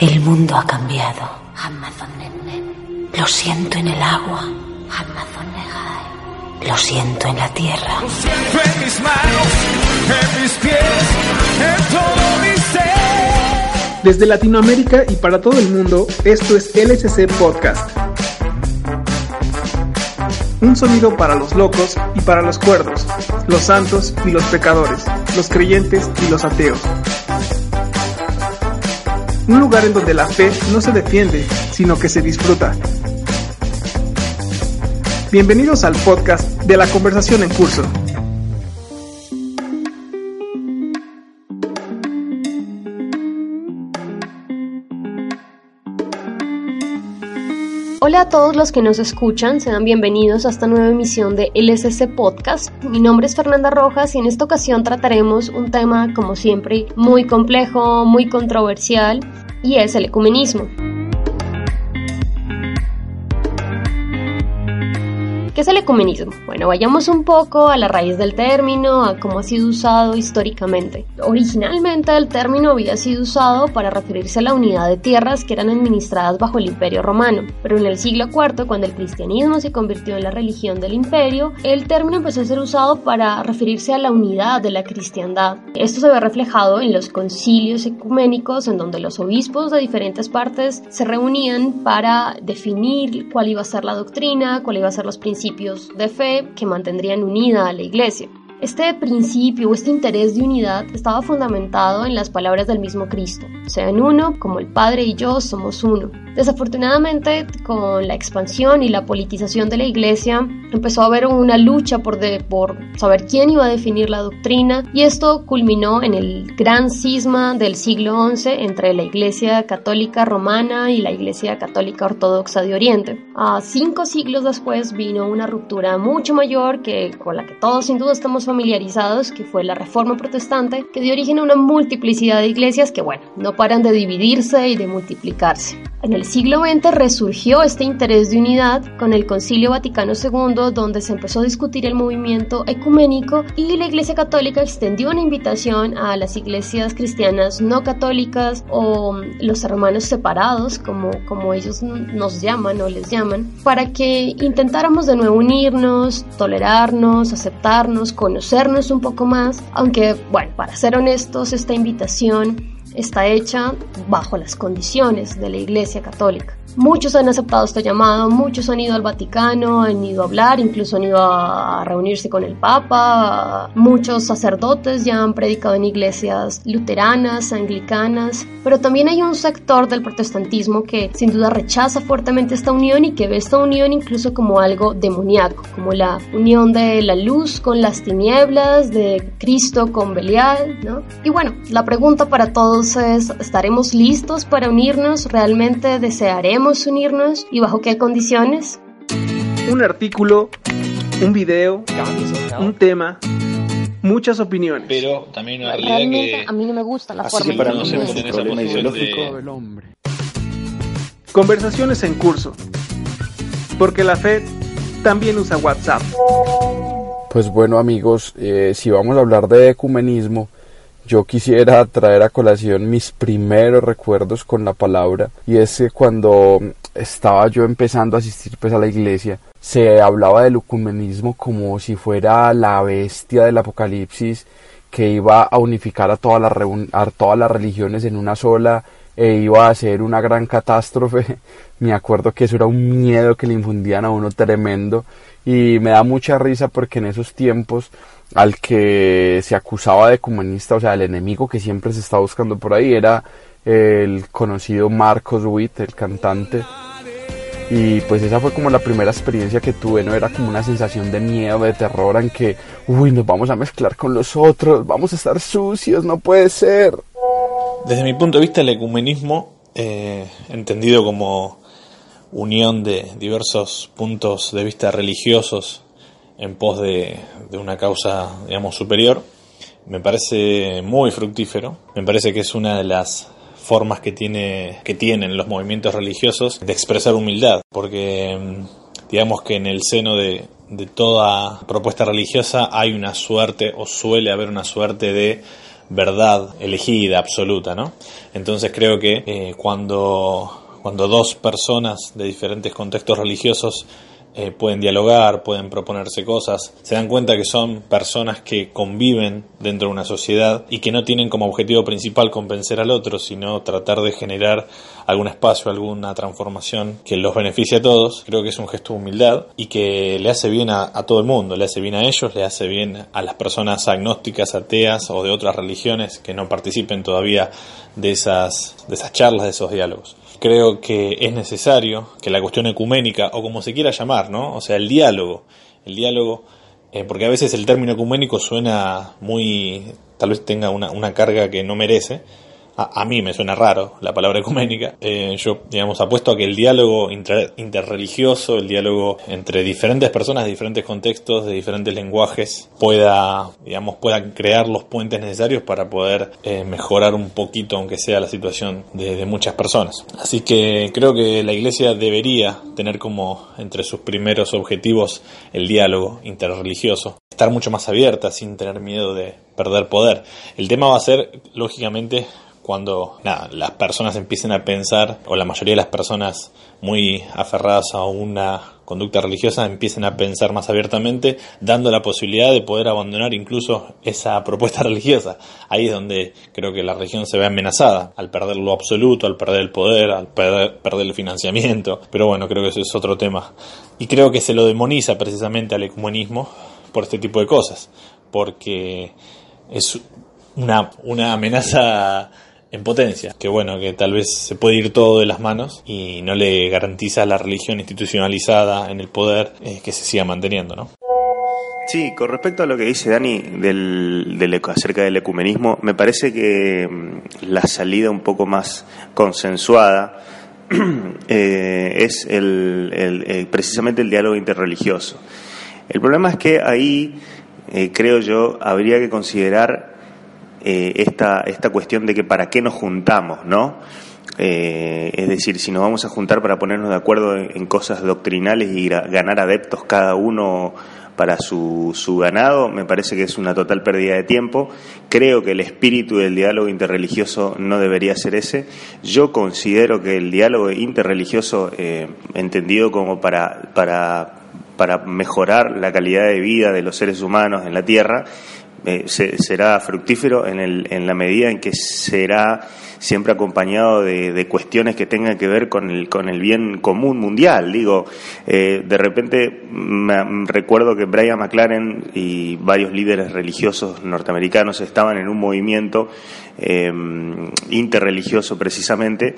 El mundo ha cambiado. Lo siento en el agua. Lo siento en la tierra. Lo siento en mis manos, en mis pies, en todo mi ser. Desde Latinoamérica y para todo el mundo, esto es LSC Podcast. Un sonido para los locos y para los cuerdos, los santos y los pecadores, los creyentes y los ateos. Un lugar en donde la fe no se defiende, sino que se disfruta. Bienvenidos al podcast de la conversación en curso. Hola a todos los que nos escuchan, sean bienvenidos a esta nueva emisión de LSC Podcast. Mi nombre es Fernanda Rojas y en esta ocasión trataremos un tema, como siempre, muy complejo, muy controversial, y es el ecumenismo. ¿Qué es el ecumenismo? Bueno, vayamos un poco a la raíz del término, a cómo ha sido usado históricamente. Originalmente el término había sido usado para referirse a la unidad de tierras que eran administradas bajo el Imperio Romano, pero en el siglo IV, cuando el cristianismo se convirtió en la religión del imperio, el término empezó a ser usado para referirse a la unidad de la cristiandad. Esto se ve reflejado en los concilios ecuménicos, en donde los obispos de diferentes partes se reunían para definir cuál iba a ser la doctrina, cuál iba a ser los principios de fe que mantendrían unida a la iglesia. Este principio o este interés de unidad estaba fundamentado en las palabras del mismo Cristo. Sean uno, como el Padre y yo somos uno. Desafortunadamente, con la expansión y la politización de la iglesia, empezó a haber una lucha por, saber quién iba a definir la doctrina y esto culminó en el gran cisma del siglo XI entre la iglesia católica romana y la iglesia católica ortodoxa de Oriente. A cinco siglos después vino una ruptura mucho mayor que con la que todos sin duda estamos familiarizados, que fue la reforma protestante, que dio origen a una multiplicidad de iglesias que, bueno, no paran de dividirse y de multiplicarse. Siglo XX resurgió este interés de unidad con el Concilio Vaticano II, donde se empezó a discutir el movimiento ecuménico y la Iglesia Católica extendió una invitación a las iglesias cristianas no católicas o los hermanos separados, como, como ellos nos llaman o les llaman, para que intentáramos de nuevo unirnos, tolerarnos, aceptarnos, conocernos un poco más, aunque, bueno, para ser honestos, esta invitación está hecha bajo las condiciones de la Iglesia Católica. Muchos han aceptado este llamado, muchos han ido al Vaticano, han ido a hablar, incluso han ido a reunirse con el Papa, muchos sacerdotes ya han predicado en iglesias luteranas, anglicanas, pero también hay un sector del protestantismo que sin duda rechaza fuertemente esta unión y que ve esta unión incluso como algo demoníaco, como la unión de la luz con las tinieblas, de Cristo con Belial, ¿no? Y bueno, la pregunta para todos es, ¿estaremos listos para unirnos? ¿Realmente desearemos unirnos y bajo qué condiciones? Un artículo, un video, un tema, muchas opiniones. Pero también una realidad Realmente que a mí no me gusta la Así forma que para en nosotros se esa problema posición ideológico de- del hombre. Conversaciones en curso. Porque la fe también usa WhatsApp. Pues bueno amigos, eh, si vamos a hablar de ecumenismo, yo quisiera traer a colación mis primeros recuerdos con la palabra y es que cuando estaba yo empezando a asistir pues a la iglesia se hablaba del ecumenismo como si fuera la bestia del apocalipsis que iba a unificar a a todas las religiones en una sola e iba a ser una gran catástrofe. Me acuerdo que eso era un miedo que le infundían a uno tremendo y me da mucha risa porque en esos tiempos al que se acusaba de comunista, o sea, el enemigo que siempre se está buscando por ahí era el conocido Marcos Witt, el cantante. Y pues esa fue como la primera experiencia que tuve, ¿no? Era como una sensación de miedo, de terror, en que, uy, nos vamos a mezclar con los otros, vamos a estar sucios, no puede ser. Desde mi punto de vista, el ecumenismo, eh, entendido como unión de diversos puntos de vista religiosos en pos de, de una causa, digamos, superior, me parece muy fructífero. Me parece que es una de las formas que, tiene, que tienen los movimientos religiosos de expresar humildad, porque mm, digamos que en el seno de, de toda propuesta religiosa hay una suerte o suele haber una suerte de verdad elegida, absoluta, ¿no? Entonces creo que eh, cuando, cuando dos personas de diferentes contextos religiosos eh, pueden dialogar, pueden proponerse cosas, se dan cuenta que son personas que conviven dentro de una sociedad y que no tienen como objetivo principal convencer al otro, sino tratar de generar algún espacio, alguna transformación que los beneficie a todos. Creo que es un gesto de humildad y que le hace bien a, a todo el mundo, le hace bien a ellos, le hace bien a las personas agnósticas, ateas o de otras religiones que no participen todavía de esas, de esas charlas, de esos diálogos creo que es necesario que la cuestión ecuménica, o como se quiera llamar, ¿no? O sea, el diálogo, el diálogo, eh, porque a veces el término ecuménico suena muy, tal vez tenga una, una carga que no merece, a, mí me suena raro la palabra ecuménica. Eh, yo, digamos, apuesto a que el diálogo interreligioso, el diálogo entre diferentes personas de diferentes contextos, de diferentes lenguajes, pueda, digamos, pueda crear los puentes necesarios para poder eh, mejorar un poquito, aunque sea la situación de muchas personas. Así que creo que la Iglesia debería tener como entre sus primeros objetivos el diálogo interreligioso, estar mucho más abierta sin tener miedo de perder poder. El tema va a ser, lógicamente, cuando las personas empiecen a pensar, o la mayoría de las personas muy aferradas a una conducta religiosa empiecen a pensar más abiertamente, dando la posibilidad de poder abandonar incluso esa propuesta religiosa. Ahí es donde creo que la religión se ve amenazada, al perder lo absoluto, al perder el poder, al perder, perder el financiamiento. Pero bueno, creo que eso es otro tema. Y creo que se lo demoniza precisamente al ecumenismo por este tipo de cosas, porque es una, una amenaza en potencia, que bueno, que tal vez se puede ir todo de las manos y no le garantiza la religión institucionalizada en el poder eh, que se siga manteniendo, ¿no? Sí, con respecto a lo que dice Dani del, del, acerca del ecumenismo, me parece que mm, la salida un poco más consensuada eh, es el, el, precisamente el diálogo interreligioso. El problema es que ahí, eh, creo yo, habría que considerar eh, esta, esta cuestión de que para qué nos juntamos, ¿no? Eh, es decir, si nos vamos a juntar para ponernos de acuerdo en, cosas doctrinales y ganar adeptos cada uno para su, su, ganado, me parece que es una total pérdida de tiempo. Creo que el espíritu del diálogo interreligioso no debería ser ese. Yo considero que el diálogo interreligioso, eh, entendido como para, para, para mejorar la calidad de vida de los seres humanos en la Tierra, eh, será fructífero en, el, en la medida en que será siempre acompañado de, cuestiones que tengan que ver con el, con el bien común mundial. Digo, eh, de repente me, recuerdo que Brian McLaren y varios líderes religiosos norteamericanos estaban en un movimiento eh, interreligioso precisamente,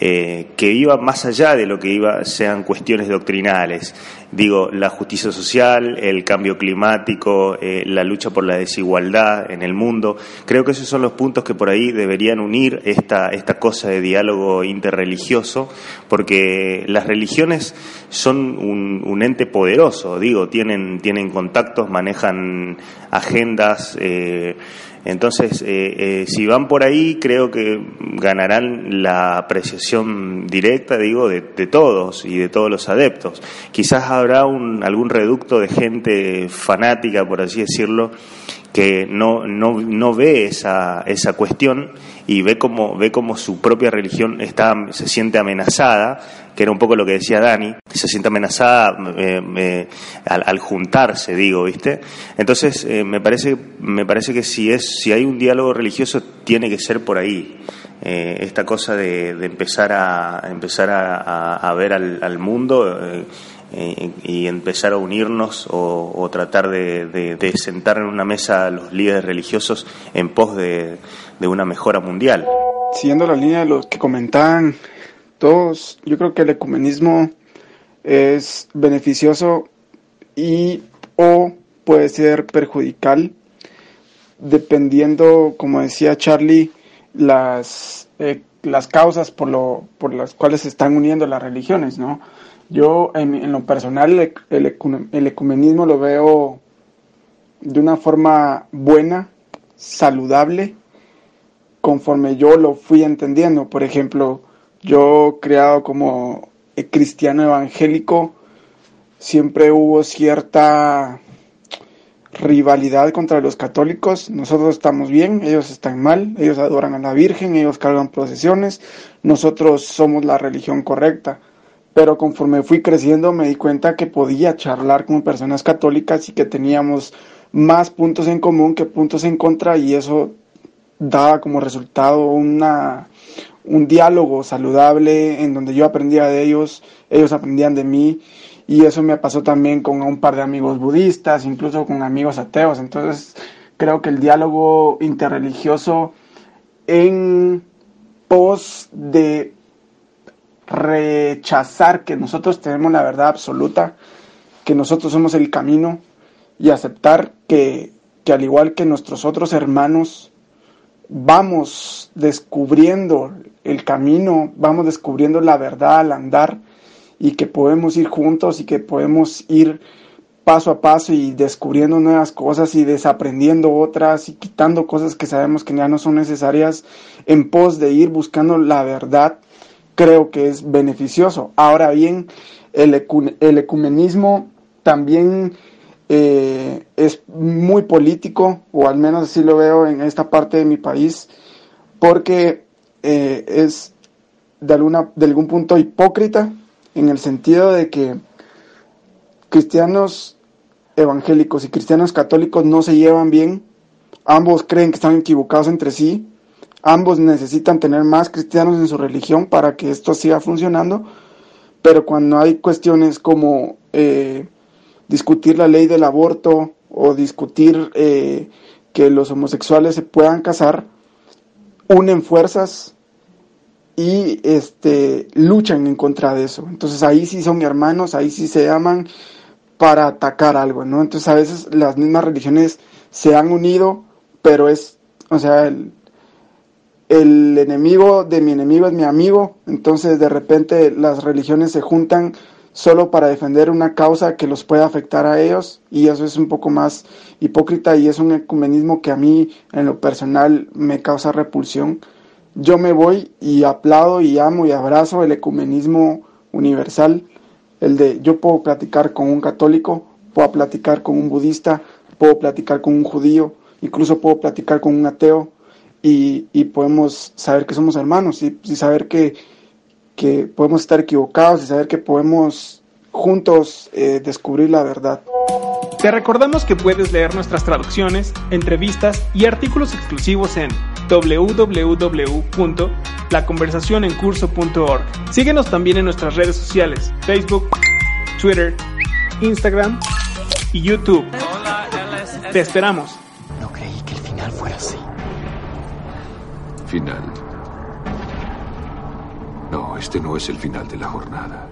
eh, que iba más allá de lo que iba, sean cuestiones doctrinales. Digo, la justicia social, el cambio climático, eh, la lucha por la desigualdad en el mundo. Creo que esos son los puntos que por ahí deberían unir esta, esta cosa de diálogo interreligioso, porque las religiones son un, un ente poderoso, digo, tienen, tienen contactos, manejan agendas. Eh, entonces, eh, eh, si van por ahí, creo que ganarán la apreciación directa, digo, de, todos y de todos los adeptos. Quizás habrá un, algún reducto de gente fanática, por así decirlo, que no, no, no ve esa, esa cuestión y ve como, ve como su propia religión está, se siente amenazada, que era un poco lo que decía Dani, se siente amenazada al, juntarse, digo, ¿viste? Entonces, eh, me, parece, me parece que si, es, si hay un diálogo religioso, tiene que ser por ahí. Eh, esta cosa de, empezar a, empezar a, ver al, mundo eh, y empezar a unirnos o, tratar de, sentar en una mesa a los líderes religiosos en pos de, una mejora mundial. Siguiendo la línea de los que comentaban todos, yo creo que el ecumenismo es beneficioso y o puede ser perjudicial dependiendo, como decía Charlie, las, eh, las causas por, lo, por las cuales se están uniendo las religiones, ¿no? Yo, en, lo personal, el, ecumenismo lo veo de una forma buena, saludable, conforme yo lo fui entendiendo. Por ejemplo, yo criado como cristiano evangélico, siempre hubo cierta rivalidad contra los católicos. Nosotros estamos bien, ellos están mal, ellos adoran a la Virgen, ellos cargan procesiones, nosotros somos la religión correcta. Pero conforme fui creciendo me di cuenta que podía charlar con personas católicas y que teníamos más puntos en común que puntos en contra y eso daba como resultado una, un diálogo saludable en donde yo aprendía de ellos, ellos aprendían de mí y eso me pasó también con un par de amigos budistas, incluso con amigos ateos. Entonces creo que el diálogo interreligioso en pos de rechazar que nosotros tenemos la verdad absoluta, que nosotros somos el camino y aceptar que, que al igual que nuestros otros hermanos, vamos descubriendo el camino, vamos descubriendo la verdad al andar y que podemos ir juntos y que podemos ir paso a paso y descubriendo nuevas cosas y desaprendiendo otras y quitando cosas que sabemos que ya no son necesarias en pos de ir buscando la verdad, creo que es beneficioso. Ahora bien, el, ecumenismo también eh, es muy político, o al menos así lo veo en esta parte de mi país, porque eh, es de, algún punto hipócrita en el sentido de que cristianos evangélicos y cristianos católicos no se llevan bien, ambos creen que están equivocados entre sí, ambos necesitan tener más cristianos en su religión para que esto siga funcionando, pero cuando hay cuestiones como eh, discutir la ley del aborto o discutir eh, que los homosexuales se puedan casar, unen fuerzas y este luchan en contra de eso. Entonces ahí sí son hermanos, ahí sí se aman para atacar algo, ¿no? Entonces a veces las mismas religiones se han unido, pero es, o sea, el, el enemigo de mi enemigo es mi amigo, entonces de repente las religiones se juntan solo para defender una causa que los puede afectar a ellos y eso es un poco más hipócrita y es un ecumenismo que a mí en lo personal me causa repulsión. Yo me voy y aplaudo y amo y abrazo el ecumenismo universal, el de yo puedo platicar con un católico, puedo platicar con un budista, puedo platicar con un judío, incluso puedo platicar con un ateo y, podemos saber que somos hermanos y, saber que, que, podemos estar equivocados y saber que podemos juntos eh, descubrir la verdad. Te recordamos que puedes leer nuestras traducciones, entrevistas y artículos exclusivos en www.laconversacionencurso.org. Síguenos también en nuestras redes sociales, Facebook, Twitter, Instagram y YouTube. Te esperamos. No creí que el final fuera así. Final. Este no es el final de la jornada.